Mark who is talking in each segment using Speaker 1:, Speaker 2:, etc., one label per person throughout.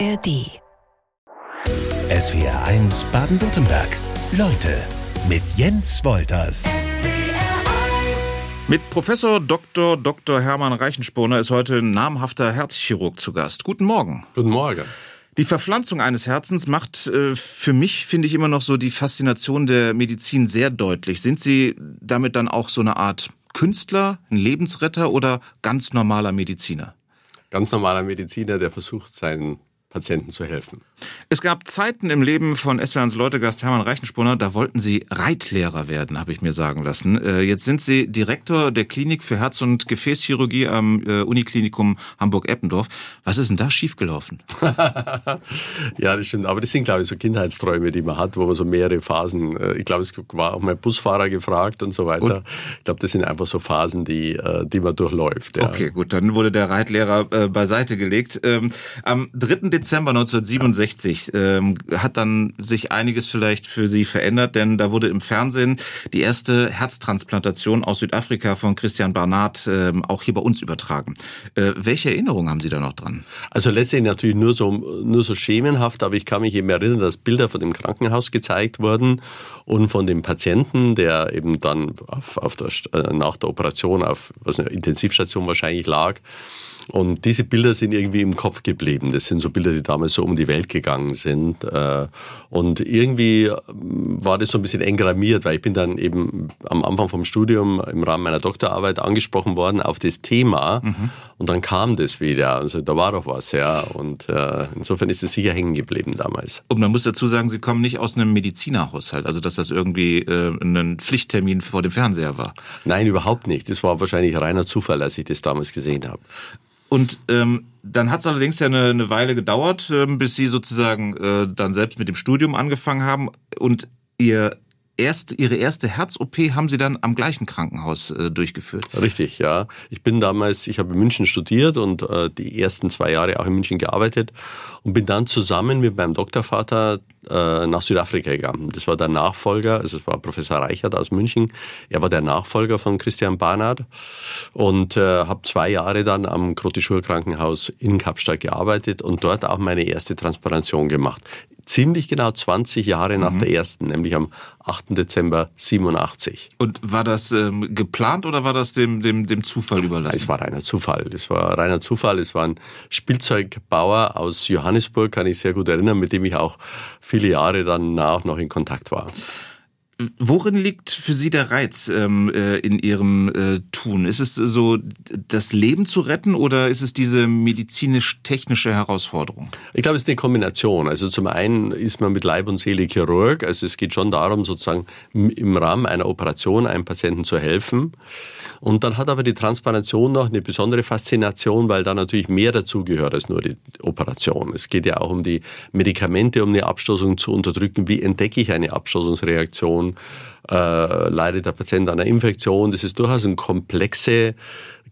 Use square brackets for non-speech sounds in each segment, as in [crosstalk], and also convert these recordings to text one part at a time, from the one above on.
Speaker 1: ARD.
Speaker 2: SWR 1 Baden-Württemberg. Leute mit Jens Wolters.
Speaker 3: Mit Professor Dr. Dr. Hermann Reichensporner ist heute ein namhafter Herzchirurg zu Gast. Guten Morgen.
Speaker 4: Guten Morgen.
Speaker 3: Die Verpflanzung eines Herzens macht äh, für mich, finde ich, immer noch so die Faszination der Medizin sehr deutlich. Sind Sie damit dann auch so eine Art Künstler, ein Lebensretter oder ganz normaler Mediziner?
Speaker 4: Ganz normaler Mediziner, der versucht, seinen Patienten zu helfen.
Speaker 3: Es gab Zeiten im Leben von SWRs Leutegast Hermann Reichenspunner, da wollten Sie Reitlehrer werden, habe ich mir sagen lassen. Äh, jetzt sind Sie Direktor der Klinik für Herz- und Gefäßchirurgie am äh, Uniklinikum Hamburg-Eppendorf. Was ist denn da schiefgelaufen? [laughs]
Speaker 4: ja, das stimmt. Aber das sind, glaube ich, so Kindheitsträume, die man hat, wo man so mehrere Phasen, äh, ich glaube, es war auch mal Busfahrer gefragt und so weiter. Und? Ich glaube, das sind einfach so Phasen, die, die man durchläuft.
Speaker 3: Ja. Okay, gut, dann wurde der Reitlehrer beiseite gelegt. Ähm, am 3. Dezember 1967 ähm, hat dann sich einiges vielleicht für Sie verändert, denn da wurde im Fernsehen die erste Herztransplantation aus Südafrika von Christian Barnard ähm, auch hier bei uns übertragen. Äh, welche Erinnerungen haben Sie da noch dran?
Speaker 4: Also letztendlich natürlich nur so, nur so schemenhaft, aber ich kann mich eben erinnern, dass Bilder von dem Krankenhaus gezeigt wurden und von dem Patienten, der eben dann auf, auf der, äh, nach der Operation auf was eine Intensivstation wahrscheinlich lag. Und diese Bilder sind irgendwie im Kopf geblieben. Das sind so Bilder, die damals so um die Welt gegangen sind. Äh, und irgendwie ähm, war das so ein bisschen engrammiert, weil ich bin dann eben am Anfang vom Studium im Rahmen meiner Doktorarbeit angesprochen worden auf das Thema. Mhm. Und dann kam das wieder. Also da war doch was, ja. Und äh, insofern ist es sicher hängen geblieben damals.
Speaker 3: Und man muss dazu sagen, Sie kommen nicht aus einem Medizinerhaushalt, also dass das irgendwie äh, ein Pflichttermin vor dem Fernseher war.
Speaker 4: Nein, überhaupt nicht. Das war wahrscheinlich reiner Zufall, als ich das damals gesehen habe.
Speaker 3: Und ähm, dann hat es allerdings ja eine, eine Weile gedauert, ähm, bis Sie sozusagen äh, dann selbst mit dem Studium angefangen haben und Ihr erst, Ihre erste Herz-OP haben Sie dann am gleichen Krankenhaus äh, durchgeführt.
Speaker 4: Richtig, ja. Ich bin damals, ich habe in München studiert und äh, die ersten zwei Jahre auch in München gearbeitet und bin dann zusammen mit meinem Doktorvater äh, nach Südafrika gegangen. Das war der Nachfolger, also es war Professor Reichert aus München. Er war der Nachfolger von Christian Barnard und äh, habe zwei Jahre dann am Grotischur Krankenhaus in Kapstadt gearbeitet und dort auch meine erste Transplantation gemacht ziemlich genau 20 Jahre nach mhm. der ersten, nämlich am 8. Dezember 87.
Speaker 3: Und war das ähm, geplant oder war das dem, dem, dem Zufall überlassen?
Speaker 4: Es war reiner Zufall. Es war reiner Zufall. Es war ein Spielzeugbauer aus Johannesburg, kann ich sehr gut erinnern, mit dem ich auch viele Jahre danach noch in Kontakt war.
Speaker 3: Worin liegt für Sie der Reiz ähm, äh, in Ihrem äh, Tun? Ist es so, das Leben zu retten oder ist es diese medizinisch-technische Herausforderung?
Speaker 4: Ich glaube, es ist eine Kombination. Also zum einen ist man mit Leib und Seele Chirurg. Also es geht schon darum, sozusagen im Rahmen einer Operation einem Patienten zu helfen. Und dann hat aber die Transplantation noch eine besondere Faszination, weil da natürlich mehr dazugehört als nur die Operation. Es geht ja auch um die Medikamente, um eine Abstoßung zu unterdrücken. Wie entdecke ich eine Abstoßungsreaktion? Äh, leidet der Patient an einer Infektion. Das ist durchaus eine komplexe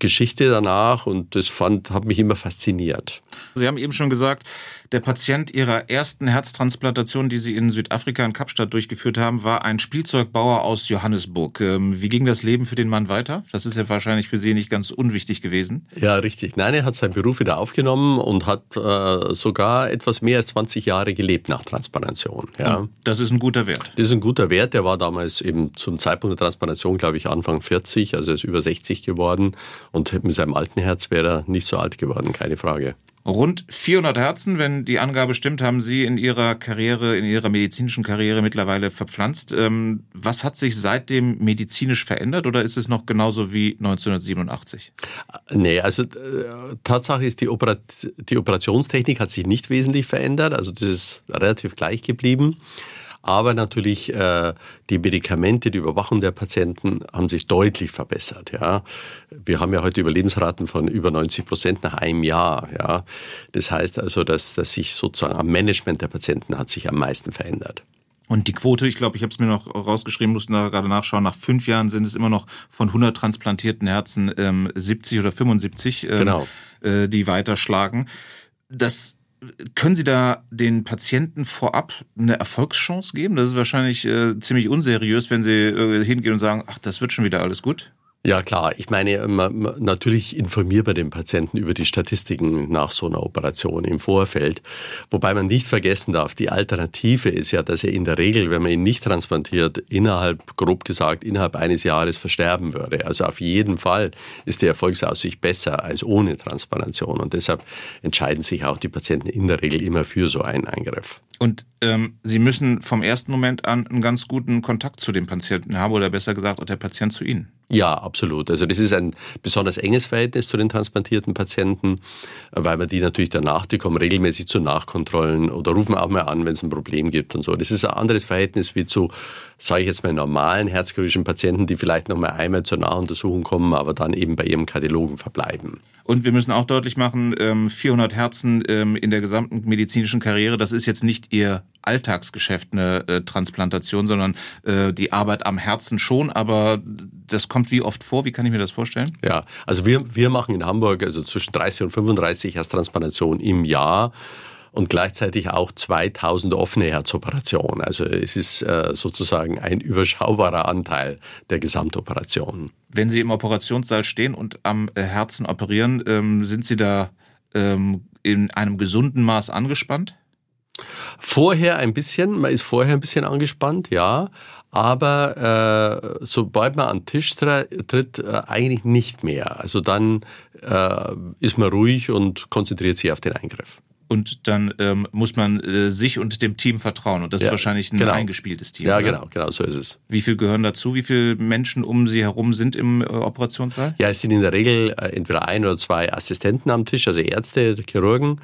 Speaker 4: Geschichte danach und das fand, hat mich immer fasziniert.
Speaker 3: Sie haben eben schon gesagt, der Patient Ihrer ersten Herztransplantation, die Sie in Südafrika in Kapstadt durchgeführt haben, war ein Spielzeugbauer aus Johannesburg. Ähm, wie ging das Leben für den Mann weiter? Das ist ja wahrscheinlich für Sie nicht ganz unwichtig gewesen.
Speaker 4: Ja, richtig. Nein, er hat seinen Beruf wieder aufgenommen und hat äh, sogar etwas mehr als 20 Jahre gelebt nach Transplantation. Ja.
Speaker 3: das ist ein guter Wert.
Speaker 4: Das ist ein guter Wert. Der war damals eben zum Zeitpunkt der Transplantation, glaube ich, Anfang 40, also er ist über 60 geworden und mit seinem alten Herz wäre er nicht so alt geworden, keine Frage.
Speaker 3: Rund 400 Herzen, wenn die Angabe stimmt, haben Sie in Ihrer Karriere, in Ihrer medizinischen Karriere mittlerweile verpflanzt. Ähm, was hat sich seitdem medizinisch verändert oder ist es noch genauso wie 1987?
Speaker 4: Nee, also äh, Tatsache ist, die, Operat die Operationstechnik hat sich nicht wesentlich verändert. Also das ist relativ gleich geblieben. Aber natürlich äh, die Medikamente, die Überwachung der Patienten haben sich deutlich verbessert. Ja. Wir haben ja heute Überlebensraten von über 90 Prozent nach einem Jahr. Ja. Das heißt also, dass, dass sich sozusagen am Management der Patienten hat sich am meisten verändert.
Speaker 3: Und die Quote, ich glaube, ich habe es mir noch rausgeschrieben, mussten da gerade nachschauen, nach fünf Jahren sind es immer noch von 100 transplantierten Herzen ähm, 70 oder 75, ähm, genau. äh, die weiterschlagen. Das können Sie da den Patienten vorab eine Erfolgschance geben? Das ist wahrscheinlich äh, ziemlich unseriös, wenn Sie äh, hingehen und sagen, ach, das wird schon wieder alles gut.
Speaker 4: Ja klar, ich meine, man, natürlich informiert man den Patienten über die Statistiken nach so einer Operation im Vorfeld. Wobei man nicht vergessen darf, die Alternative ist ja, dass er in der Regel, wenn man ihn nicht transplantiert, innerhalb, grob gesagt, innerhalb eines Jahres versterben würde. Also auf jeden Fall ist die Erfolgsaussicht besser als ohne Transplantation. Und deshalb entscheiden sich auch die Patienten in der Regel immer für so einen Eingriff.
Speaker 3: Und ähm, Sie müssen vom ersten Moment an einen ganz guten Kontakt zu dem Patienten haben oder besser gesagt auch der Patient zu Ihnen.
Speaker 4: Ja, absolut. Also das ist ein besonders enges Verhältnis zu den transplantierten Patienten, weil man die natürlich danach, die kommen regelmäßig zu Nachkontrollen oder rufen auch mal an, wenn es ein Problem gibt und so. Das ist ein anderes Verhältnis wie zu, sage ich jetzt mal, normalen herzchirurgischen Patienten, die vielleicht noch mal einmal zur Nachuntersuchung kommen, aber dann eben bei ihrem Kardiologen verbleiben.
Speaker 3: Und wir müssen auch deutlich machen, 400 ähm, Herzen ähm, in der gesamten medizinischen Karriere, das ist jetzt nicht Ihr Alltagsgeschäft eine äh, Transplantation, sondern äh, die Arbeit am Herzen schon, aber das kommt wie oft vor? Wie kann ich mir das vorstellen?
Speaker 4: Ja, also wir, wir machen in Hamburg also zwischen 30 und 35 Herztransplantationen im Jahr und gleichzeitig auch 2000 offene Herzoperationen. Also es ist äh, sozusagen ein überschaubarer Anteil der Gesamtoperationen.
Speaker 3: Wenn Sie im Operationssaal stehen und am äh, Herzen operieren, ähm, sind Sie da ähm, in einem gesunden Maß angespannt?
Speaker 4: Vorher ein bisschen, man ist vorher ein bisschen angespannt, ja, aber äh, sobald man an den Tisch tritt, äh, eigentlich nicht mehr. Also dann äh, ist man ruhig und konzentriert sich auf den Eingriff
Speaker 3: und dann ähm, muss man äh, sich und dem Team vertrauen. Und das ja, ist wahrscheinlich ein genau. eingespieltes Team.
Speaker 4: Ja,
Speaker 3: oder?
Speaker 4: genau, genau, so ist es.
Speaker 3: Wie viel gehören dazu? Wie viele Menschen um Sie herum sind im äh, Operationssaal?
Speaker 4: Ja, es sind in der Regel äh, entweder ein oder zwei Assistenten am Tisch, also Ärzte, Chirurgen.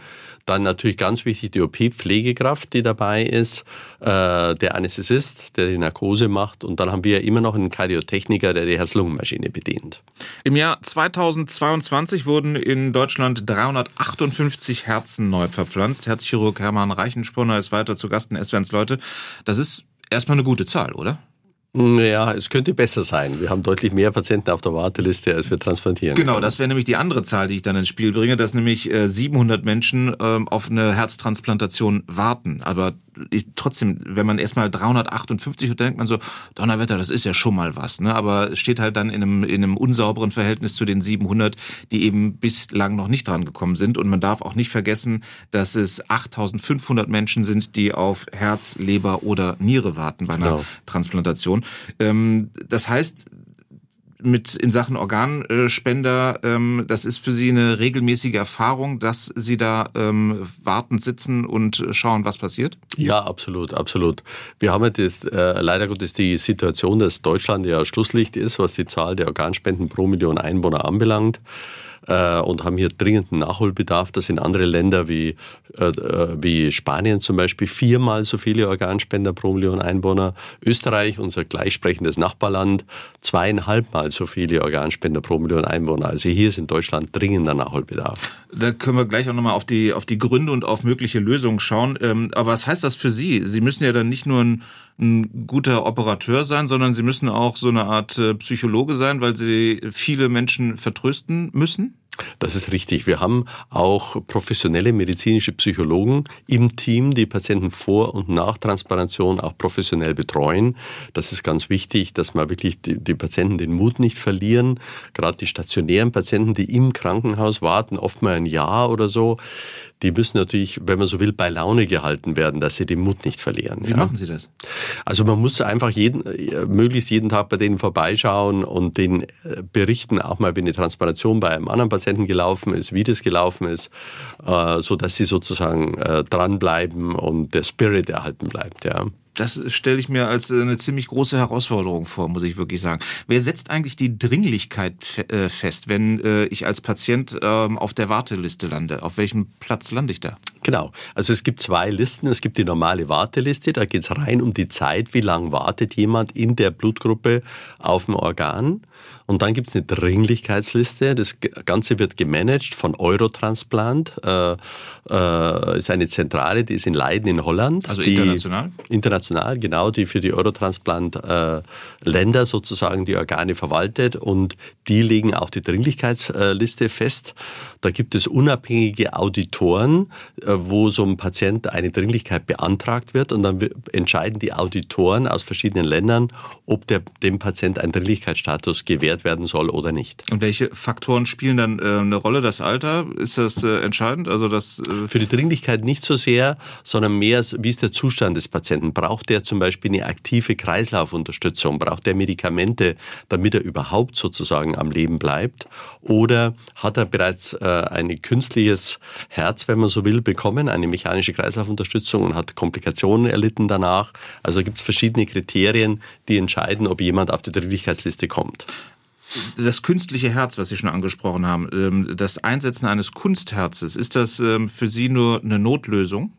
Speaker 4: Dann natürlich ganz wichtig die OP-Pflegekraft, die dabei ist, äh, der Anästhesist, der die Narkose macht. Und dann haben wir immer noch einen Kardiotechniker, der die Herz-Lungen-Maschine bedient.
Speaker 3: Im Jahr 2022 wurden in Deutschland 358 Herzen neu verpflanzt. Herzchirurg Hermann Reichenspunner ist weiter zu Gast in SWRs Leute. Das ist erstmal eine gute Zahl, oder?
Speaker 4: Ja, es könnte besser sein. Wir haben deutlich mehr Patienten auf der Warteliste, als wir transplantieren.
Speaker 3: Genau, das wäre nämlich die andere Zahl, die ich dann ins Spiel bringe, dass nämlich 700 äh, Menschen ähm, auf eine Herztransplantation warten. Aber ich, trotzdem, wenn man erstmal 358 hört, denkt man so, Donnerwetter, das ist ja schon mal was. Ne? Aber es steht halt dann in einem, in einem unsauberen Verhältnis zu den 700, die eben bislang noch nicht dran gekommen sind. Und man darf auch nicht vergessen, dass es 8500 Menschen sind, die auf Herz, Leber oder Niere warten bei einer genau. Transplantation. Ähm, das heißt, mit in Sachen Organspender, ähm, das ist für Sie eine regelmäßige Erfahrung, dass Sie da ähm, wartend sitzen und schauen, was passiert?
Speaker 4: Ja, absolut, absolut. Wir haben das, äh, leider Gottes die Situation, dass Deutschland ja Schlusslicht ist, was die Zahl der Organspenden pro Million Einwohner anbelangt äh, und haben hier dringenden Nachholbedarf. Das sind andere Länder wie, äh, äh, wie Spanien zum Beispiel viermal so viele Organspender pro Million Einwohner. Österreich, unser gleichsprechendes Nachbarland, zweieinhalbmal so viele Organspender pro Million Einwohner. Also hier ist in Deutschland dringender Nachholbedarf.
Speaker 3: Da können wir gleich auch nochmal auf die, auf die Gründe und auf mögliche Lösungen schauen. Ähm, aber was heißt das für Sie? Sie müssen ja dann nicht nur ein ein guter Operateur sein, sondern sie müssen auch so eine Art äh, Psychologe sein, weil sie viele Menschen vertrösten müssen?
Speaker 4: Das ist richtig. Wir haben auch professionelle medizinische Psychologen im Team, die Patienten vor und nach Transplantation auch professionell betreuen. Das ist ganz wichtig, dass man wirklich die, die Patienten den Mut nicht verlieren. Gerade die stationären Patienten, die im Krankenhaus warten, oft mal ein Jahr oder so, die müssen natürlich, wenn man so will, bei Laune gehalten werden, dass sie den Mut nicht verlieren.
Speaker 3: Wie ja. machen Sie das?
Speaker 4: Also man muss einfach jeden, äh, möglichst jeden Tag bei denen vorbeischauen und denen äh, berichten, auch mal, wenn eine Transplantation bei einem anderen Patienten gelaufen ist, wie das gelaufen ist, äh, so dass sie sozusagen dranbleiben und der Spirit erhalten bleibt. Ja
Speaker 3: das stelle ich mir als eine ziemlich große Herausforderung vor, muss ich wirklich sagen. Wer setzt eigentlich die Dringlichkeit äh, fest, wenn äh, ich als Patient ähm, auf der Warteliste lande? Auf welchem Platz lande ich da?
Speaker 4: Genau. Also es gibt zwei Listen. Es gibt die normale Warteliste. Da geht es rein um die Zeit, wie lange wartet jemand in der Blutgruppe auf ein Organ. Und dann gibt es eine Dringlichkeitsliste. Das Ganze wird gemanagt von Eurotransplant. Äh, äh, ist eine Zentrale, die ist in Leiden in Holland.
Speaker 3: Also international?
Speaker 4: International, genau, die für die Eurotransplant-Länder äh, sozusagen die Organe verwaltet. Und die legen auch die Dringlichkeitsliste fest. Da gibt es unabhängige Auditoren, äh, wo so ein Patient eine Dringlichkeit beantragt wird und dann entscheiden die Auditoren aus verschiedenen Ländern, ob der, dem Patient ein Dringlichkeitsstatus gewährt werden soll oder nicht.
Speaker 3: Und welche Faktoren spielen dann äh, eine Rolle? Das Alter, ist das äh, entscheidend? Also das
Speaker 4: äh Für die Dringlichkeit nicht so sehr, sondern mehr, wie ist der Zustand des Patienten? Braucht der zum Beispiel eine aktive Kreislaufunterstützung? Braucht der Medikamente, damit er überhaupt sozusagen am Leben bleibt? Oder hat er bereits äh, ein künstliches Herz, wenn man so will, bekommen, eine mechanische Kreislaufunterstützung und hat Komplikationen erlitten danach? Also gibt es verschiedene Kriterien, die entscheiden, ob jemand auf die Dringlichkeitsliste kommt
Speaker 3: das künstliche Herz, was Sie schon angesprochen haben, ähm, das Einsetzen eines Kunstherzes, ist das ähm, für Sie nur eine Notlösung?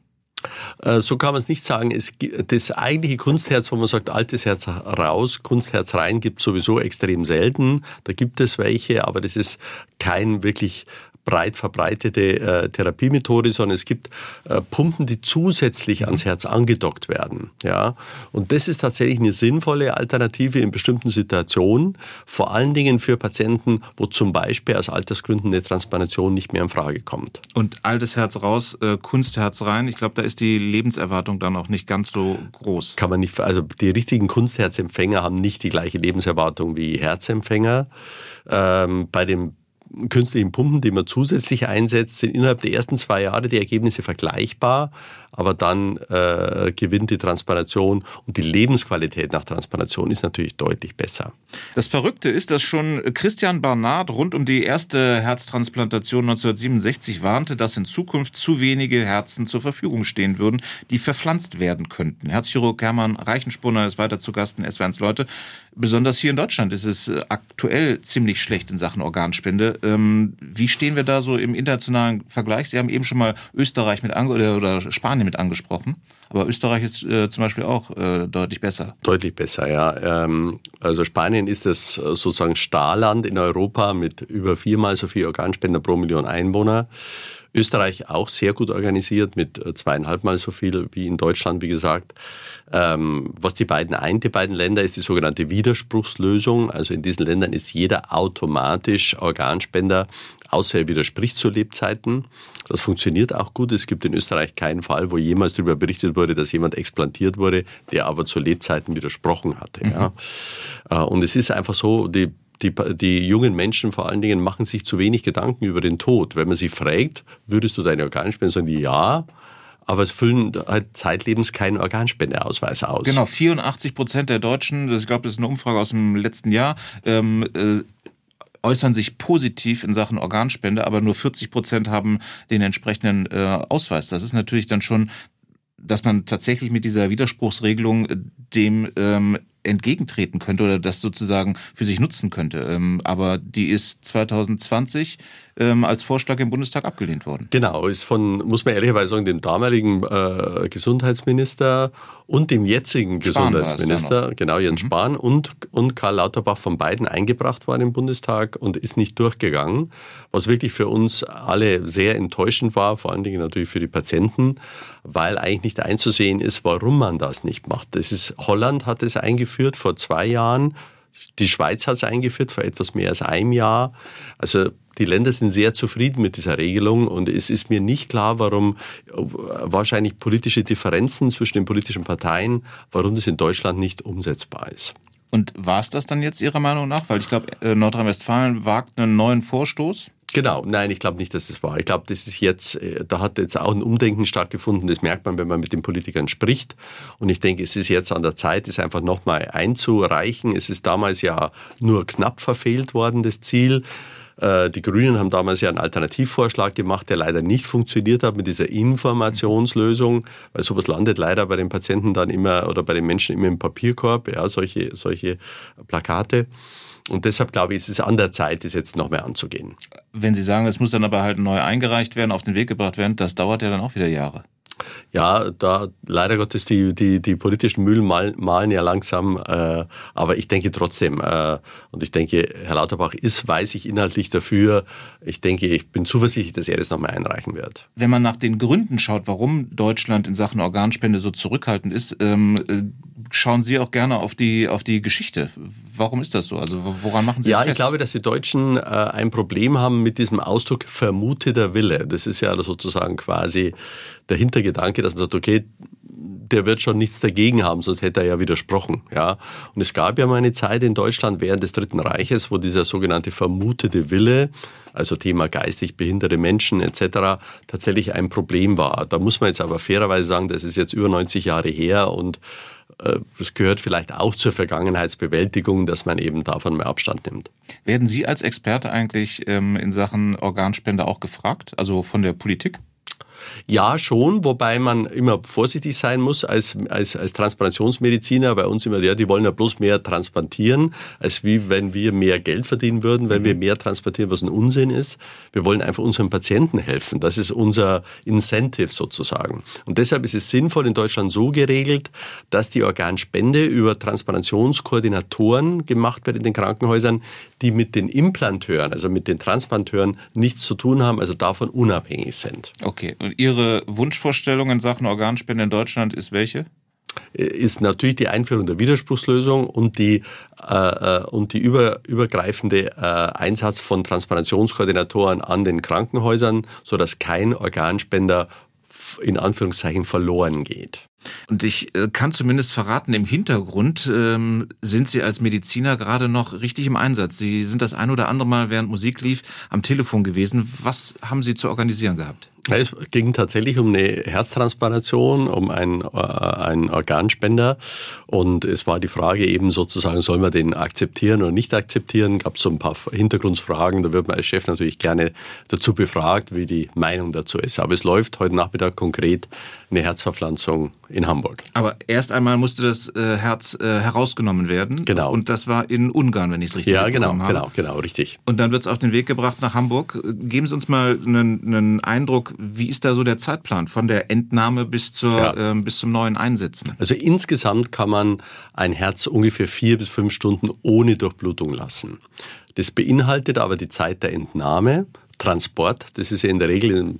Speaker 4: Äh, so kann man es nicht sagen. Es, das eigentliche Kunstherz, wo man sagt, altes Herz raus, Kunstherz rein, gibt sowieso extrem selten. Da gibt es welche, aber das ist kein wirklich breit verbreitete äh, Therapiemethode, sondern es gibt äh, Pumpen, die zusätzlich ans Herz angedockt werden. Ja? Und das ist tatsächlich eine sinnvolle Alternative in bestimmten Situationen, vor allen Dingen für Patienten, wo zum Beispiel aus Altersgründen eine Transplantation nicht mehr in Frage kommt.
Speaker 3: Und altes Herz raus, äh, Kunstherz rein, ich glaube, da ist die Lebenserwartung dann auch nicht ganz so groß.
Speaker 4: Kann man nicht, also die richtigen Kunstherzempfänger haben nicht die gleiche Lebenserwartung wie Herzempfänger. Ähm, bei dem künstlichen Pumpen, die man zusätzlich einsetzt, sind innerhalb der ersten zwei Jahre die Ergebnisse vergleichbar, aber dann äh, gewinnt die Transplantation und die Lebensqualität nach Transplantation ist natürlich deutlich besser.
Speaker 3: Das Verrückte ist, dass schon Christian Barnard rund um die erste Herztransplantation 1967 warnte, dass in Zukunft zu wenige Herzen zur Verfügung stehen würden, die verpflanzt werden könnten. Herzchirurg Hermann Reichenspunner ist weiter zu Gast in S1 Leute. Besonders hier in Deutschland ist es aktuell ziemlich schlecht in Sachen Organspende. Ähm, wie stehen wir da so im internationalen Vergleich? Sie haben eben schon mal Österreich mit ange oder Spanien mit angesprochen, aber Österreich ist äh, zum Beispiel auch äh, deutlich besser.
Speaker 4: Deutlich besser, ja. Ähm, also Spanien ist das äh, sozusagen Starland in Europa mit über viermal so viel Organspender pro Million Einwohner. Österreich auch sehr gut organisiert mit äh, zweieinhalbmal so viel wie in Deutschland, wie gesagt. Ähm, was die beiden eint, die beiden Länder, ist die sogenannte Widerspruchslösung. Also in diesen Ländern ist jeder automatisch Organspender, außer er widerspricht zu Lebzeiten. Das funktioniert auch gut. Es gibt in Österreich keinen Fall, wo jemals darüber berichtet wurde, dass jemand explantiert wurde, der aber zu Lebzeiten widersprochen hatte. Mhm. Ja. Äh, und es ist einfach so, die die, die jungen Menschen vor allen Dingen machen sich zu wenig Gedanken über den Tod. Wenn man sie fragt, würdest du deine Organspende, sagen die ja, aber es füllen halt zeitlebens keinen Organspendeausweis aus.
Speaker 3: Genau, 84 Prozent der Deutschen, ich glaube, das ist eine Umfrage aus dem letzten Jahr, ähm, äh, äußern sich positiv in Sachen Organspende, aber nur 40 Prozent haben den entsprechenden äh, Ausweis. Das ist natürlich dann schon dass man tatsächlich mit dieser Widerspruchsregelung äh, dem ähm, entgegentreten könnte oder das sozusagen für sich nutzen könnte. Ähm, aber die ist 2020 ähm, als Vorschlag im Bundestag abgelehnt worden.
Speaker 4: Genau, ist von, muss man ehrlicherweise sagen, dem damaligen äh, Gesundheitsminister und dem jetzigen Spahn Gesundheitsminister, genau Jens mhm. Spahn und, und Karl Lauterbach von beiden eingebracht worden im Bundestag und ist nicht durchgegangen, was wirklich für uns alle sehr enttäuschend war, vor allen Dingen natürlich für die Patienten, weil eigentlich nicht einzusehen ist, warum man das nicht macht. Das ist, Holland hat es eingeführt vor zwei Jahren, die Schweiz hat es eingeführt vor etwas mehr als einem Jahr. Also die Länder sind sehr zufrieden mit dieser Regelung und es ist mir nicht klar, warum wahrscheinlich politische Differenzen zwischen den politischen Parteien, warum das in Deutschland nicht umsetzbar ist.
Speaker 3: Und war es das dann jetzt Ihrer Meinung nach? Weil ich glaube, äh, Nordrhein-Westfalen wagt einen neuen Vorstoß.
Speaker 4: Genau, nein, ich glaube nicht, dass das war. Ich glaube, das ist jetzt, äh, da hat jetzt auch ein Umdenken stattgefunden. Das merkt man, wenn man mit den Politikern spricht. Und ich denke, es ist jetzt an der Zeit, es einfach nochmal einzureichen. Es ist damals ja nur knapp verfehlt worden, das Ziel. Äh, die Grünen haben damals ja einen Alternativvorschlag gemacht, der leider nicht funktioniert hat mit dieser Informationslösung, weil sowas landet leider bei den Patienten dann immer oder bei den Menschen immer im Papierkorb, ja, solche, solche Plakate. Und deshalb glaube ich, ist es an der Zeit, das jetzt noch mehr anzugehen.
Speaker 3: Wenn Sie sagen, es muss dann aber halt neu eingereicht werden, auf den Weg gebracht werden, das dauert ja dann auch wieder Jahre.
Speaker 4: Ja, da leider Gottes die, die, die politischen Mühlen malen, malen ja langsam, äh, aber ich denke trotzdem, äh, und ich denke, Herr Lauterbach ist, weiß ich, inhaltlich dafür. Ich denke, ich bin zuversichtlich, dass er das nochmal einreichen wird.
Speaker 3: Wenn man nach den Gründen schaut, warum Deutschland in Sachen Organspende so zurückhaltend ist, ähm, äh, schauen Sie auch gerne auf die, auf die Geschichte. Warum ist das so? Also woran machen Sie
Speaker 4: ja,
Speaker 3: das
Speaker 4: fest? Ja, ich glaube, dass die Deutschen äh, ein Problem haben mit diesem Ausdruck vermuteter Wille. Das ist ja sozusagen quasi der Hintergedanke, dass man sagt, okay, der wird schon nichts dagegen haben, sonst hätte er ja widersprochen. Ja? Und es gab ja mal eine Zeit in Deutschland während des Dritten Reiches, wo dieser sogenannte vermutete Wille, also Thema geistig behinderte Menschen etc., tatsächlich ein Problem war. Da muss man jetzt aber fairerweise sagen, das ist jetzt über 90 Jahre her und äh, es gehört vielleicht auch zur Vergangenheitsbewältigung, dass man eben davon mehr Abstand nimmt.
Speaker 3: Werden Sie als Experte eigentlich ähm, in Sachen Organspende auch gefragt, also von der Politik?
Speaker 4: Ja, schon, wobei man immer vorsichtig sein muss als, als, als Transplantationsmediziner. Bei uns immer, ja, die wollen ja bloß mehr transplantieren, als wie wenn wir mehr Geld verdienen würden, wenn mhm. wir mehr transplantieren, was ein Unsinn ist. Wir wollen einfach unseren Patienten helfen. Das ist unser Incentive sozusagen. Und deshalb ist es sinnvoll in Deutschland so geregelt, dass die Organspende über Transplantationskoordinatoren gemacht wird in den Krankenhäusern, die mit den Implanteuren, also mit den Transplanteuren nichts zu tun haben, also davon unabhängig sind.
Speaker 3: Okay. Und Ihre Wunschvorstellung in Sachen Organspende in Deutschland ist welche?
Speaker 4: ist natürlich die Einführung der Widerspruchslösung und die, äh, äh, und die über, übergreifende äh, Einsatz von Transplantationskoordinatoren an den Krankenhäusern, sodass kein Organspender in Anführungszeichen verloren geht.
Speaker 3: Und ich äh, kann zumindest verraten, im Hintergrund ähm, sind Sie als Mediziner gerade noch richtig im Einsatz. Sie sind das ein oder andere Mal, während Musik lief, am Telefon gewesen. Was haben Sie zu organisieren gehabt?
Speaker 4: Es ging tatsächlich um eine Herztransplantation, um einen, äh, einen Organspender. Und es war die Frage eben sozusagen, soll man den akzeptieren oder nicht akzeptieren? Gab es so ein paar Hintergrundfragen. Da wird man als Chef natürlich gerne dazu befragt, wie die Meinung dazu ist. Aber es läuft heute Nachmittag konkret eine Herzverpflanzung in Hamburg.
Speaker 3: Aber erst einmal musste das äh, Herz äh, herausgenommen werden.
Speaker 4: Genau.
Speaker 3: Und das war in Ungarn, wenn ich es richtig
Speaker 4: ja, genau,
Speaker 3: habe.
Speaker 4: Ja, genau, genau, richtig.
Speaker 3: Und dann wird es auf den Weg gebracht nach Hamburg. Geben Sie uns mal einen, einen Eindruck, wie ist da so der Zeitplan von der Entnahme bis, zur, ja. äh, bis zum neuen Einsetzen?
Speaker 4: Also insgesamt kann man ein Herz ungefähr vier bis fünf Stunden ohne Durchblutung lassen. Das beinhaltet aber die Zeit der Entnahme, Transport, das ist ja in der Regel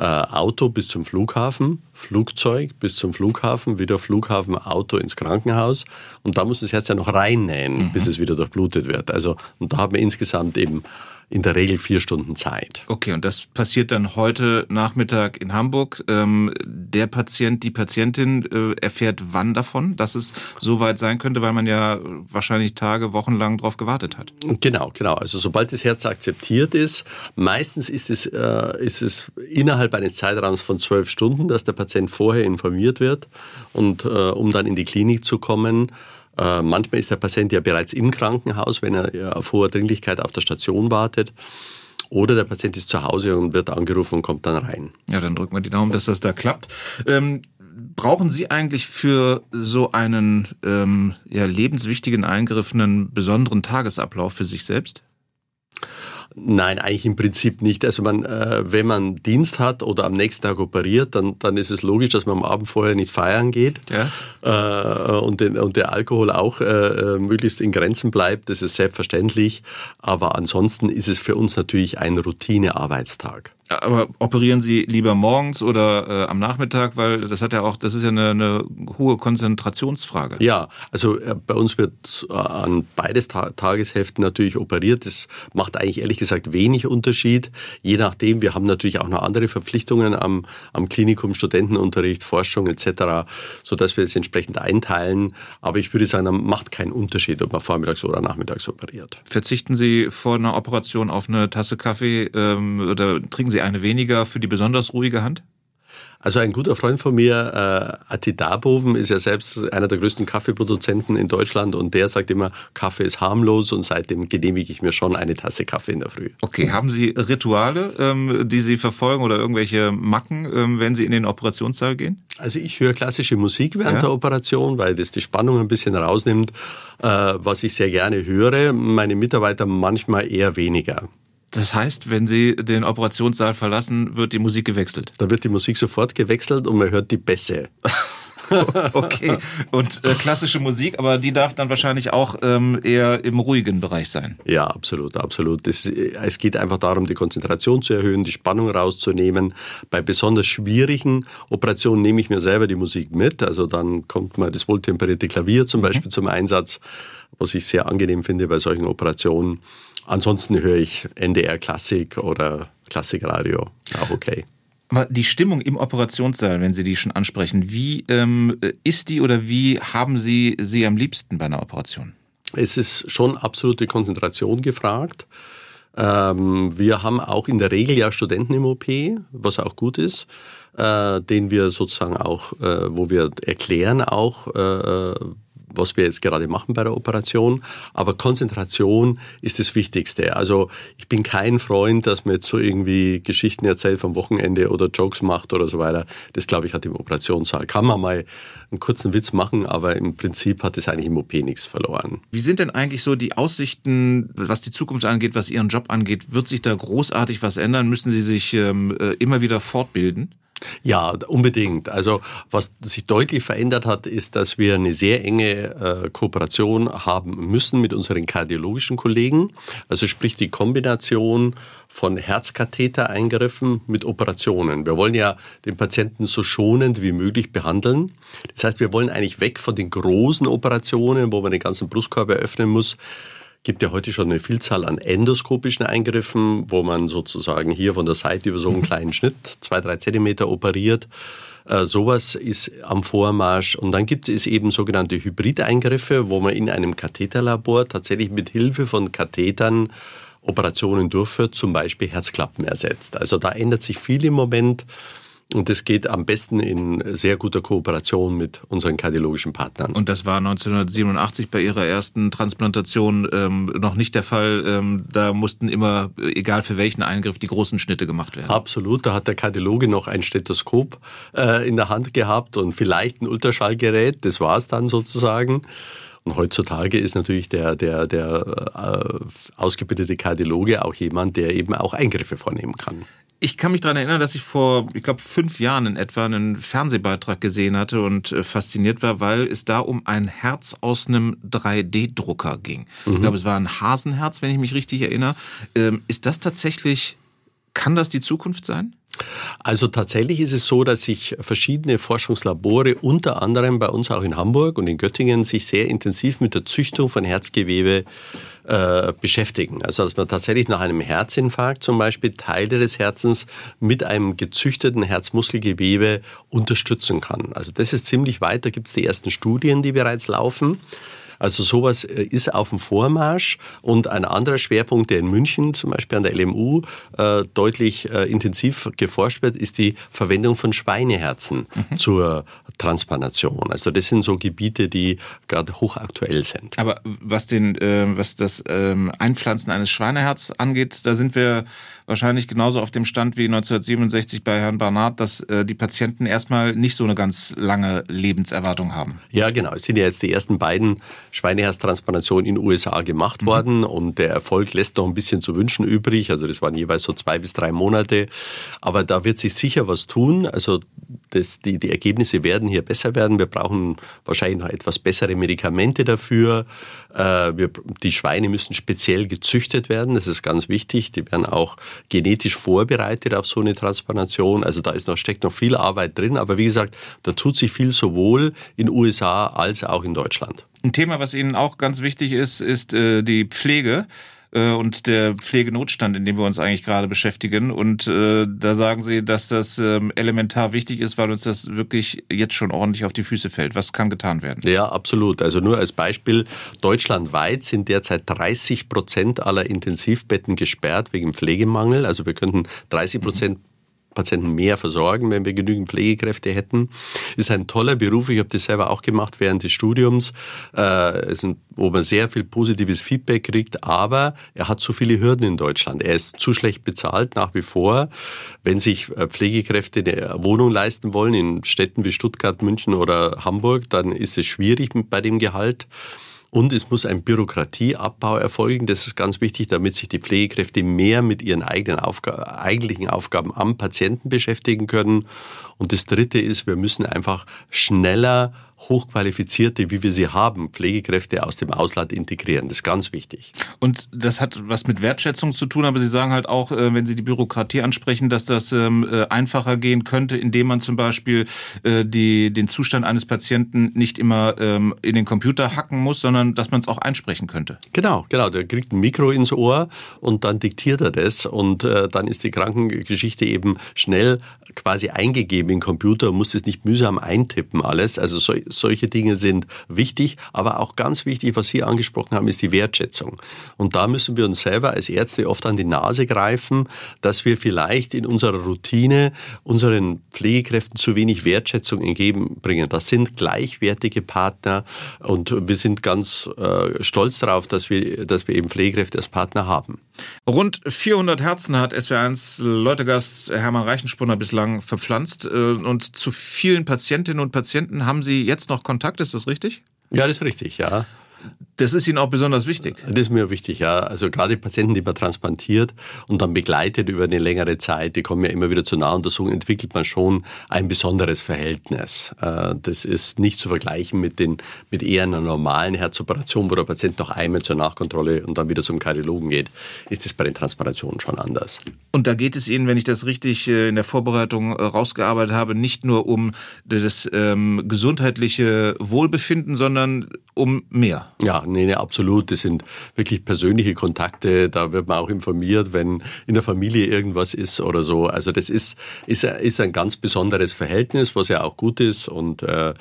Speaker 4: äh, Auto bis zum Flughafen, Flugzeug bis zum Flughafen, wieder Flughafen, Auto ins Krankenhaus und da muss das Herz ja noch reinnähen, mhm. bis es wieder durchblutet wird. Also und da haben wir insgesamt eben in der Regel vier Stunden Zeit.
Speaker 3: Okay, und das passiert dann heute Nachmittag in Hamburg. Ähm, der Patient, die Patientin äh, erfährt wann davon, dass es so weit sein könnte, weil man ja wahrscheinlich Tage, Wochen lang darauf gewartet hat.
Speaker 4: Genau, genau. Also sobald das Herz akzeptiert ist, meistens ist es, äh, ist es innerhalb eines Zeitraums von zwölf Stunden, dass der Patient vorher informiert wird und äh, um dann in die Klinik zu kommen. Äh, manchmal ist der Patient ja bereits im Krankenhaus, wenn er auf hoher Dringlichkeit auf der Station wartet. Oder der Patient ist zu Hause und wird angerufen und kommt dann rein.
Speaker 3: Ja, dann drücken wir die Daumen, dass das da klappt. Ähm, brauchen Sie eigentlich für so einen ähm, ja, lebenswichtigen Eingriff einen besonderen Tagesablauf für sich selbst?
Speaker 4: Nein, eigentlich im Prinzip nicht. Also man, äh, wenn man Dienst hat oder am nächsten Tag operiert, dann, dann ist es logisch, dass man am Abend vorher nicht feiern geht ja. äh, und, den, und der Alkohol auch äh, möglichst in Grenzen bleibt. Das ist selbstverständlich. Aber ansonsten ist es für uns natürlich ein Routinearbeitstag.
Speaker 3: Aber operieren Sie lieber morgens oder äh, am Nachmittag, weil das hat ja auch, das ist ja eine, eine hohe Konzentrationsfrage.
Speaker 4: Ja, also äh, bei uns wird äh, an beides Ta Tageshälften natürlich operiert. Das macht eigentlich ehrlich gesagt wenig Unterschied. Je nachdem, wir haben natürlich auch noch andere Verpflichtungen am, am Klinikum, Studentenunterricht, Forschung etc., sodass wir es entsprechend einteilen. Aber ich würde sagen, macht keinen Unterschied, ob man vormittags oder nachmittags operiert.
Speaker 3: Verzichten Sie vor einer Operation auf eine Tasse Kaffee ähm, oder trinken Sie Sie eine weniger für die besonders ruhige Hand?
Speaker 4: Also ein guter Freund von mir, äh, Atti Darboven, ist ja selbst einer der größten Kaffeeproduzenten in Deutschland und der sagt immer, Kaffee ist harmlos und seitdem genehmige ich mir schon eine Tasse Kaffee in der Früh.
Speaker 3: Okay, haben Sie Rituale, ähm, die Sie verfolgen oder irgendwelche Macken, ähm, wenn Sie in den Operationssaal gehen?
Speaker 4: Also ich höre klassische Musik während ja. der Operation, weil das die Spannung ein bisschen rausnimmt, äh, was ich sehr gerne höre. Meine Mitarbeiter manchmal eher weniger.
Speaker 3: Das heißt, wenn Sie den Operationssaal verlassen, wird die Musik gewechselt?
Speaker 4: Da wird die Musik sofort gewechselt und man hört die Bässe. [laughs]
Speaker 3: okay. Und äh, klassische Musik, aber die darf dann wahrscheinlich auch ähm, eher im ruhigen Bereich sein.
Speaker 4: Ja, absolut, absolut. Es, es geht einfach darum, die Konzentration zu erhöhen, die Spannung rauszunehmen. Bei besonders schwierigen Operationen nehme ich mir selber die Musik mit. Also dann kommt mal das wohltemperierte Klavier zum mhm. Beispiel mhm. zum Einsatz, was ich sehr angenehm finde bei solchen Operationen. Ansonsten höre ich NDR Klassik oder Klassikradio, auch okay.
Speaker 3: Aber die Stimmung im Operationssaal, wenn Sie die schon ansprechen, wie ähm, ist die oder wie haben Sie sie am liebsten bei einer Operation?
Speaker 4: Es ist schon absolute Konzentration gefragt. Ähm, wir haben auch in der Regel ja Studenten im OP, was auch gut ist, äh, den wir sozusagen auch, äh, wo wir erklären auch, äh, was wir jetzt gerade machen bei der Operation. Aber Konzentration ist das Wichtigste. Also ich bin kein Freund, dass man jetzt so irgendwie Geschichten erzählt vom Wochenende oder Jokes macht oder so weiter. Das glaube ich hat im Operationssaal. Kann man mal einen kurzen Witz machen, aber im Prinzip hat es eigentlich im OP nichts verloren.
Speaker 3: Wie sind denn eigentlich so die Aussichten, was die Zukunft angeht, was Ihren Job angeht? Wird sich da großartig was ändern? Müssen Sie sich ähm, äh, immer wieder fortbilden?
Speaker 4: Ja, unbedingt. Also was sich deutlich verändert hat, ist, dass wir eine sehr enge äh, Kooperation haben müssen mit unseren kardiologischen Kollegen. Also sprich die Kombination von Herzkathetereingriffen mit Operationen. Wir wollen ja den Patienten so schonend wie möglich behandeln. Das heißt, wir wollen eigentlich weg von den großen Operationen, wo man den ganzen Brustkorb eröffnen muss gibt ja heute schon eine Vielzahl an endoskopischen Eingriffen, wo man sozusagen hier von der Seite über so einen mhm. kleinen Schnitt, zwei, drei Zentimeter operiert. Äh, sowas ist am Vormarsch. Und dann gibt es eben sogenannte Hybrideingriffe, wo man in einem Katheterlabor tatsächlich mit Hilfe von Kathetern Operationen durchführt, zum Beispiel Herzklappen ersetzt. Also da ändert sich viel im Moment. Und das geht am besten in sehr guter Kooperation mit unseren kardiologischen Partnern.
Speaker 3: Und das war 1987 bei Ihrer ersten Transplantation ähm, noch nicht der Fall. Ähm, da mussten immer, egal für welchen Eingriff, die großen Schnitte gemacht werden.
Speaker 4: Absolut. Da hat der Kardiologe noch ein Stethoskop äh, in der Hand gehabt und vielleicht ein Ultraschallgerät. Das war es dann sozusagen. Und heutzutage ist natürlich der, der, der äh, ausgebildete Kardiologe auch jemand, der eben auch Eingriffe vornehmen kann.
Speaker 3: Ich kann mich daran erinnern, dass ich vor, ich glaube, fünf Jahren in etwa einen Fernsehbeitrag gesehen hatte und äh, fasziniert war, weil es da um ein Herz aus einem 3D-Drucker ging. Mhm. Ich glaube, es war ein Hasenherz, wenn ich mich richtig erinnere. Ähm, ist das tatsächlich, kann das die Zukunft sein?
Speaker 4: Also tatsächlich ist es so, dass sich verschiedene Forschungslabore, unter anderem bei uns auch in Hamburg und in Göttingen, sich sehr intensiv mit der Züchtung von Herzgewebe äh, beschäftigen. Also dass man tatsächlich nach einem Herzinfarkt zum Beispiel Teile des Herzens mit einem gezüchteten Herzmuskelgewebe unterstützen kann. Also das ist ziemlich weit, da gibt es die ersten Studien, die bereits laufen. Also sowas äh, ist auf dem Vormarsch und ein anderer Schwerpunkt, der in München zum Beispiel an der LMU äh, deutlich äh, intensiv geforscht wird, ist die Verwendung von Schweineherzen mhm. zur Transplantation. Also das sind so Gebiete, die gerade hochaktuell sind.
Speaker 3: Aber was den, äh, was das ähm, Einpflanzen eines Schweineherz angeht, da sind wir wahrscheinlich genauso auf dem Stand wie 1967 bei Herrn Barnard, dass äh, die Patienten erstmal nicht so eine ganz lange Lebenserwartung haben.
Speaker 4: Ja, genau. Es sind ja jetzt die ersten beiden Schweineherztransplantationen in den USA gemacht mhm. worden und der Erfolg lässt noch ein bisschen zu wünschen übrig. Also das waren jeweils so zwei bis drei Monate. Aber da wird sich sicher was tun. Also das, die, die Ergebnisse werden hier besser werden. Wir brauchen wahrscheinlich noch etwas bessere Medikamente dafür. Äh, wir, die Schweine müssen speziell gezüchtet werden. Das ist ganz wichtig. Die werden auch genetisch vorbereitet auf so eine Transplantation. Also da ist noch, steckt noch viel Arbeit drin. Aber wie gesagt, da tut sich viel sowohl in den USA als auch in Deutschland.
Speaker 3: Ein Thema, was Ihnen auch ganz wichtig ist, ist äh, die Pflege äh, und der Pflegenotstand, in dem wir uns eigentlich gerade beschäftigen. Und äh, da sagen Sie, dass das ähm, elementar wichtig ist, weil uns das wirklich jetzt schon ordentlich auf die Füße fällt. Was kann getan werden?
Speaker 4: Ja, absolut. Also nur als Beispiel, deutschlandweit sind derzeit 30 Prozent aller Intensivbetten gesperrt wegen Pflegemangel. Also wir könnten 30 Prozent mhm. Patienten mehr versorgen, wenn wir genügend Pflegekräfte hätten. Ist ein toller Beruf. Ich habe das selber auch gemacht während des Studiums, äh, wo man sehr viel positives Feedback kriegt. Aber er hat zu viele Hürden in Deutschland. Er ist zu schlecht bezahlt nach wie vor. Wenn sich äh, Pflegekräfte eine Wohnung leisten wollen in Städten wie Stuttgart, München oder Hamburg, dann ist es schwierig bei dem Gehalt. Und es muss ein Bürokratieabbau erfolgen. Das ist ganz wichtig, damit sich die Pflegekräfte mehr mit ihren eigenen Aufga eigentlichen Aufgaben am Patienten beschäftigen können. Und das Dritte ist, wir müssen einfach schneller hochqualifizierte, wie wir sie haben, Pflegekräfte aus dem Ausland integrieren. Das ist ganz wichtig.
Speaker 3: Und das hat was mit Wertschätzung zu tun, aber Sie sagen halt auch, äh, wenn Sie die Bürokratie ansprechen, dass das ähm, äh, einfacher gehen könnte, indem man zum Beispiel äh, die, den Zustand eines Patienten nicht immer ähm, in den Computer hacken muss, sondern dass man es auch einsprechen könnte.
Speaker 4: Genau, genau. Der kriegt ein Mikro ins Ohr und dann diktiert er das und dann ist die Krankengeschichte eben schnell quasi eingegeben im Computer und muss es nicht mühsam eintippen alles. Also so, solche Dinge sind wichtig, aber auch ganz wichtig, was Sie angesprochen haben, ist die Wertschätzung. Und da müssen wir uns selber als Ärzte oft an die Nase greifen, dass wir vielleicht in unserer Routine unseren Pflegekräften zu wenig Wertschätzung entgegenbringen. Das sind gleichwertige Partner und wir sind ganz äh, stolz darauf, dass wir, dass wir eben Pflegekräfte als Partner haben.
Speaker 3: Rund 400 Herzen hat SW1 Leutegast Hermann Reichenspunner bislang verpflanzt äh, und zu vielen Patientinnen und Patienten haben Sie jetzt noch Kontakt, ist das richtig?
Speaker 4: Ja, das ist richtig, ja.
Speaker 3: Das ist Ihnen auch besonders wichtig.
Speaker 4: Das ist mir wichtig, ja. Also gerade Patienten, die man transplantiert und dann begleitet über eine längere Zeit, die kommen ja immer wieder zur Nahuntersuchung, entwickelt man schon ein besonderes Verhältnis. Äh, das ist nicht zu vergleichen mit, den, mit eher einer normalen Herzoperation, wo der Patient noch einmal zur Nachkontrolle und dann wieder zum Kardiologen geht. Ist das bei den Transplantationen schon anders.
Speaker 3: Und da geht es Ihnen, wenn ich das richtig äh, in der Vorbereitung äh, rausgearbeitet habe, nicht nur um das ähm, gesundheitliche Wohlbefinden, sondern um mehr.
Speaker 4: Ja, nee, nee, absolut. Das sind wirklich persönliche Kontakte. Da wird man auch informiert, wenn in der Familie irgendwas ist oder so. Also das ist, ist, ist ein ganz besonderes Verhältnis, was ja auch gut ist und äh, äh,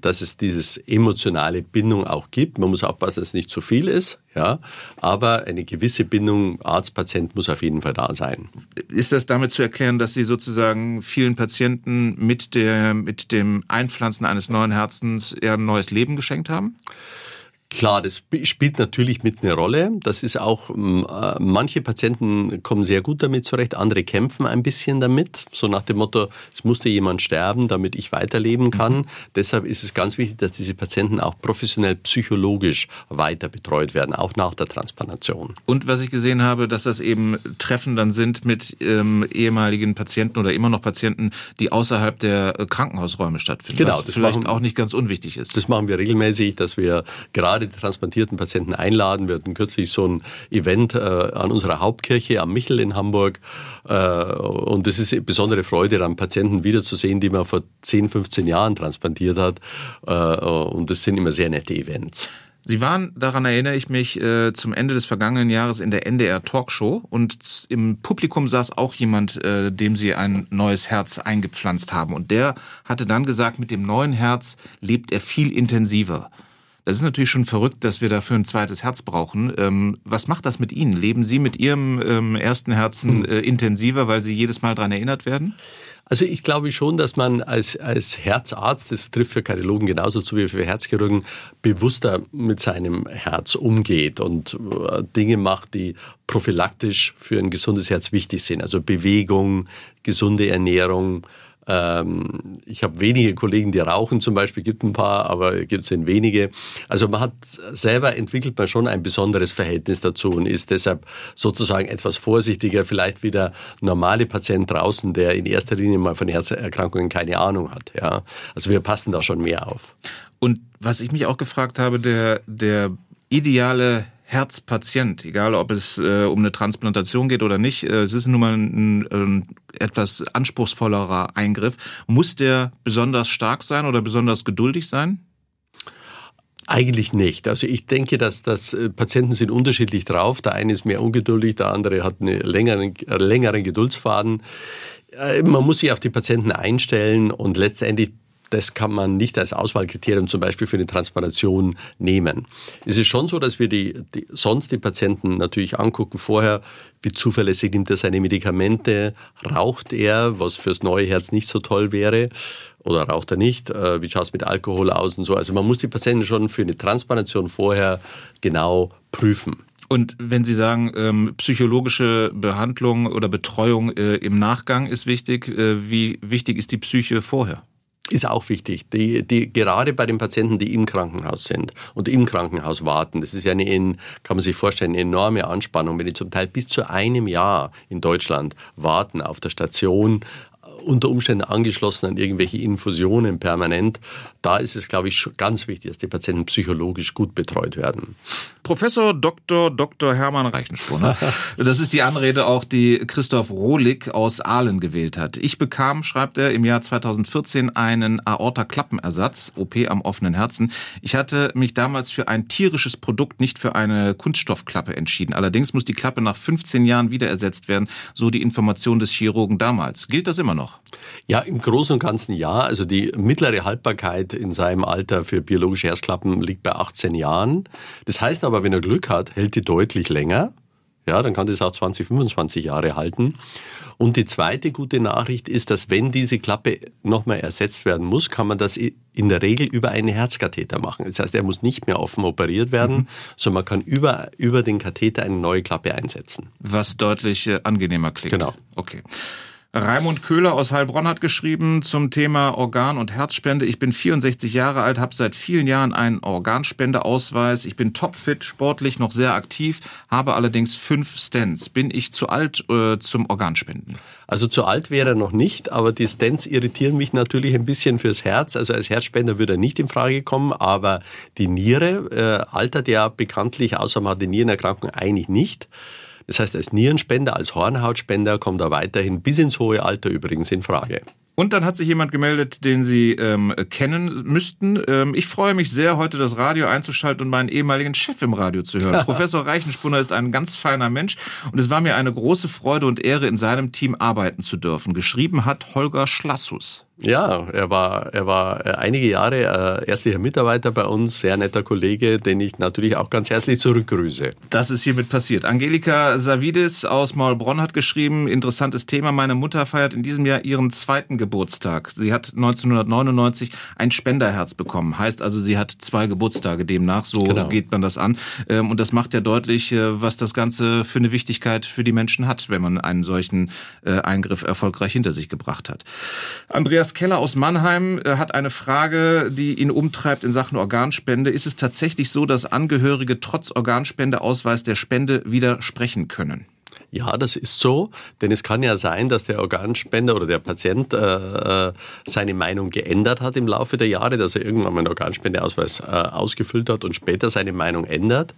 Speaker 4: dass es dieses emotionale Bindung auch gibt. Man muss aufpassen, dass es nicht zu viel ist. Ja, aber eine gewisse Bindung Arzt-Patient muss auf jeden Fall da sein.
Speaker 3: Ist das damit zu erklären, dass Sie sozusagen vielen Patienten mit, der, mit dem Einpflanzen eines neuen Herzens eher ein neues Leben geschenkt haben?
Speaker 4: Klar, das spielt natürlich mit eine Rolle. Das ist auch, äh, manche Patienten kommen sehr gut damit zurecht, andere kämpfen ein bisschen damit. So nach dem Motto, es musste jemand sterben, damit ich weiterleben kann. Mhm. Deshalb ist es ganz wichtig, dass diese Patienten auch professionell psychologisch weiter betreut werden, auch nach der Transplantation.
Speaker 3: Und was ich gesehen habe, dass das eben Treffen dann sind mit ähm, ehemaligen Patienten oder immer noch Patienten, die außerhalb der äh, Krankenhausräume stattfinden. Genau, was vielleicht machen, auch nicht ganz unwichtig ist.
Speaker 4: Das machen wir regelmäßig, dass wir gerade gerade die transplantierten Patienten einladen. Wir hatten kürzlich so ein Event äh, an unserer Hauptkirche am Michel in Hamburg. Äh, und es ist eine besondere Freude, dann Patienten wiederzusehen, die man vor 10, 15 Jahren transplantiert hat. Äh, und das sind immer sehr nette Events.
Speaker 3: Sie waren, daran erinnere ich mich, äh, zum Ende des vergangenen Jahres in der NDR Talkshow und im Publikum saß auch jemand, äh, dem Sie ein neues Herz eingepflanzt haben. Und der hatte dann gesagt, mit dem neuen Herz lebt er viel intensiver. Das ist natürlich schon verrückt, dass wir dafür ein zweites Herz brauchen. Ähm, was macht das mit Ihnen? Leben Sie mit Ihrem ähm, ersten Herzen hm. äh, intensiver, weil Sie jedes Mal daran erinnert werden?
Speaker 4: Also ich glaube schon, dass man als, als Herzarzt, das trifft für Kardiologen genauso zu wie für Herzchirurgen, bewusster mit seinem Herz umgeht und äh, Dinge macht, die prophylaktisch für ein gesundes Herz wichtig sind. Also Bewegung, gesunde Ernährung, ähm, ich habe wenige Kollegen, die rauchen zum Beispiel, gibt ein paar, aber gibt es wenige. Also man hat selber entwickelt man schon ein besonderes Verhältnis dazu und ist deshalb sozusagen etwas vorsichtiger, vielleicht wie der normale Patient draußen, der in erster Linie mal von Herzerkrankungen keine Ahnung hat. Ja, also wir passen da schon mehr auf.
Speaker 3: Und was ich mich auch gefragt habe, der der ideale Herzpatient, egal ob es äh, um eine Transplantation geht oder nicht, äh, es ist nun mal ein, ein etwas anspruchsvollerer Eingriff. Muss der besonders stark sein oder besonders geduldig sein?
Speaker 4: Eigentlich nicht. Also ich denke, dass, dass äh, Patienten sind unterschiedlich drauf. Der eine ist mehr ungeduldig, der andere hat einen längeren, längeren Geduldsfaden. Äh, man muss sich auf die Patienten einstellen und letztendlich das kann man nicht als Auswahlkriterium zum Beispiel für eine Transplantation nehmen. Es ist schon so, dass wir die, die, sonst die Patienten natürlich angucken vorher, wie zuverlässig nimmt er seine Medikamente, raucht er, was fürs neue Herz nicht so toll wäre, oder raucht er nicht, äh, wie schaut es mit Alkohol aus und so. Also man muss die Patienten schon für eine Transplantation vorher genau prüfen.
Speaker 3: Und wenn Sie sagen, ähm, psychologische Behandlung oder Betreuung äh, im Nachgang ist wichtig, äh, wie wichtig ist die Psyche vorher?
Speaker 4: Ist auch wichtig. Die, die, gerade bei den Patienten, die im Krankenhaus sind und im Krankenhaus warten, das ist ja eine, kann man sich vorstellen, eine enorme Anspannung, wenn die zum Teil bis zu einem Jahr in Deutschland warten auf der Station, unter Umständen angeschlossen an irgendwelche Infusionen permanent. Da ist es, glaube ich, ganz wichtig, dass die Patienten psychologisch gut betreut werden.
Speaker 3: Professor Dr. Dr. Hermann Reichenspurner. [laughs] Das ist die Anrede auch, die Christoph Rohlig aus Aalen gewählt hat. Ich bekam, schreibt er, im Jahr 2014 einen Aorta-Klappenersatz, OP am offenen Herzen. Ich hatte mich damals für ein tierisches Produkt, nicht für eine Kunststoffklappe entschieden. Allerdings muss die Klappe nach 15 Jahren wieder ersetzt werden, so die Information des Chirurgen damals. Gilt das immer noch?
Speaker 4: Ja, im Großen und Ganzen ja. Also die mittlere Haltbarkeit in seinem Alter für biologische Herzklappen liegt bei 18 Jahren. Das heißt aber, wenn er Glück hat, hält die deutlich länger. Ja, dann kann das auch 20, 25 Jahre halten. Und die zweite gute Nachricht ist, dass wenn diese Klappe nochmal ersetzt werden muss, kann man das in der Regel über einen Herzkatheter machen. Das heißt, er muss nicht mehr offen operiert werden, mhm. sondern man kann über, über den Katheter eine neue Klappe einsetzen.
Speaker 3: Was deutlich äh, angenehmer klingt.
Speaker 4: Genau.
Speaker 3: Okay. Raimund Köhler aus Heilbronn hat geschrieben zum Thema Organ- und Herzspende. Ich bin 64 Jahre alt, habe seit vielen Jahren einen Organspendeausweis. Ich bin topfit, sportlich, noch sehr aktiv, habe allerdings fünf Stents. Bin ich zu alt äh, zum Organspenden?
Speaker 4: Also zu alt wäre er noch nicht, aber die Stents irritieren mich natürlich ein bisschen fürs Herz. Also als Herzspender würde er nicht in Frage kommen, aber die Niere äh, altert ja bekanntlich, außer man hat die Nierenerkrankung, eigentlich nicht. Das heißt, als Nierenspender, als Hornhautspender kommt er weiterhin bis ins hohe Alter übrigens in Frage.
Speaker 3: Und dann hat sich jemand gemeldet, den Sie ähm, kennen müssten. Ähm, ich freue mich sehr, heute das Radio einzuschalten und meinen ehemaligen Chef im Radio zu hören. [laughs] Professor Reichenspunner ist ein ganz feiner Mensch und es war mir eine große Freude und Ehre, in seinem Team arbeiten zu dürfen. Geschrieben hat Holger Schlassus.
Speaker 4: Ja, er war, er war äh, einige Jahre äh, erstlicher Mitarbeiter bei uns, sehr netter Kollege, den ich natürlich auch ganz herzlich zurückgrüße.
Speaker 3: Das ist hiermit passiert. Angelika Savidis aus Maulbronn hat geschrieben, interessantes Thema, meine Mutter feiert in diesem Jahr ihren zweiten Geburtstag. Sie hat 1999 ein Spenderherz bekommen. Heißt also, sie hat zwei Geburtstage demnach, so genau. geht man das an. Ähm, und das macht ja deutlich, äh, was das Ganze für eine Wichtigkeit für die Menschen hat, wenn man einen solchen Eingriff erfolgreich hinter sich gebracht hat. Andreas Keller aus Mannheim äh, hat eine Frage, die ihn umtreibt in Sachen Organspende. Ist es tatsächlich so, dass Angehörige trotz Organspendeausweis der Spende widersprechen können?
Speaker 4: Ja, das ist so, denn es kann ja sein, dass der Organspender oder der Patient äh, äh seine Meinung geändert hat im Laufe der Jahre, dass er irgendwann mal einen Organspendeausweis äh, ausgefüllt hat und später seine Meinung ändert.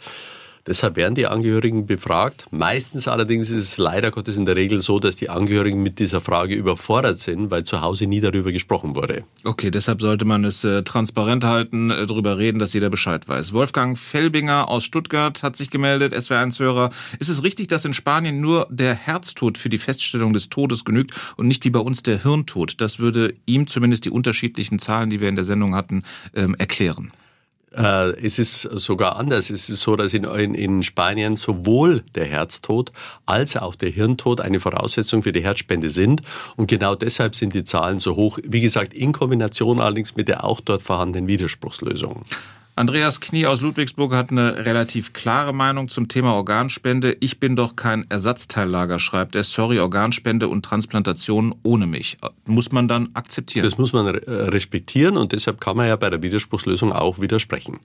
Speaker 4: Deshalb werden die Angehörigen befragt. Meistens allerdings ist es leider Gottes in der Regel so, dass die Angehörigen mit dieser Frage überfordert sind, weil zu Hause nie darüber gesprochen wurde.
Speaker 3: Okay, deshalb sollte man es äh, transparent halten, äh, darüber reden, dass jeder Bescheid weiß. Wolfgang Felbinger aus Stuttgart hat sich gemeldet, SWR1-Hörer. Ist es richtig, dass in Spanien nur der Herztod für die Feststellung des Todes genügt und nicht wie bei uns der Hirntod? Das würde ihm zumindest die unterschiedlichen Zahlen, die wir in der Sendung hatten, ähm, erklären.
Speaker 4: Äh, es ist sogar anders. Es ist so, dass in, in, in, Spanien sowohl der Herztod als auch der Hirntod eine Voraussetzung für die Herzspende sind. Und genau deshalb sind die Zahlen so hoch. Wie gesagt, in Kombination allerdings mit der auch dort vorhandenen Widerspruchslösung.
Speaker 3: Andreas Knie aus Ludwigsburg hat eine relativ klare Meinung zum Thema Organspende. Ich bin doch kein Ersatzteillager, schreibt er. Sorry, Organspende und Transplantation ohne mich. Muss man dann akzeptieren?
Speaker 4: Das muss man respektieren und deshalb kann man ja bei der Widerspruchslösung auch widersprechen.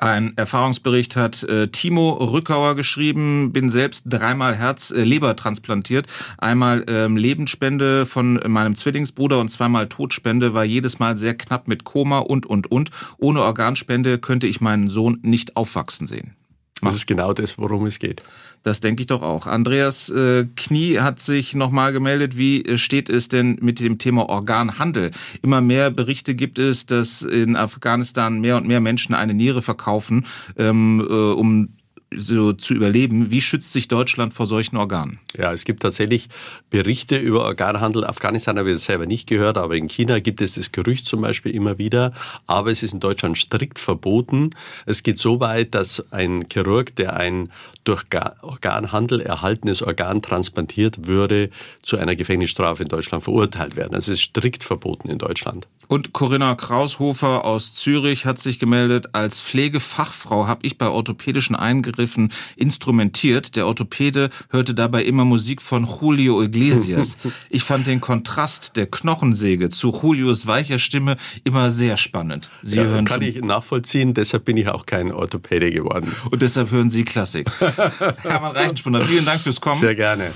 Speaker 3: Ein Erfahrungsbericht hat äh, Timo Rückauer geschrieben, bin selbst dreimal Herz-Leber äh, transplantiert. Einmal ähm, Lebensspende von meinem Zwillingsbruder und zweimal Todspende, war jedes Mal sehr knapp mit Koma und, und, und. Ohne Organspende könnte ich meinen Sohn nicht aufwachsen sehen.
Speaker 4: Das ist genau das, worum es geht.
Speaker 3: Das denke ich doch auch. Andreas äh, Knie hat sich nochmal gemeldet. Wie äh, steht es denn mit dem Thema Organhandel? Immer mehr Berichte gibt es, dass in Afghanistan mehr und mehr Menschen eine Niere verkaufen, ähm, äh, um so zu überleben. Wie schützt sich Deutschland vor solchen Organen?
Speaker 4: Ja, es gibt tatsächlich Berichte über Organhandel. Afghanistan habe ich selber nicht gehört, aber in China gibt es das Gerücht zum Beispiel immer wieder. Aber es ist in Deutschland strikt verboten. Es geht so weit, dass ein Chirurg, der ein durch Organhandel erhaltenes Organ transplantiert würde, zu einer Gefängnisstrafe in Deutschland verurteilt werden. Also es ist strikt verboten in Deutschland.
Speaker 3: Und Corinna Kraushofer aus Zürich hat sich gemeldet, als Pflegefachfrau habe ich bei orthopädischen Eingriffen instrumentiert. Der Orthopäde hörte dabei immer Musik von Julio Iglesias. [laughs] Ich fand den Kontrast der Knochensäge zu Julios weicher Stimme immer sehr spannend.
Speaker 4: Sie ja, hören kann ich nachvollziehen, deshalb bin ich auch kein Orthopäde geworden.
Speaker 3: Und deshalb hören Sie Klassik. [laughs] Hermann Reichenspinner, vielen Dank fürs Kommen.
Speaker 4: Sehr gerne.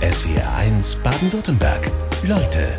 Speaker 2: SWR 1 Baden-Württemberg. Leute,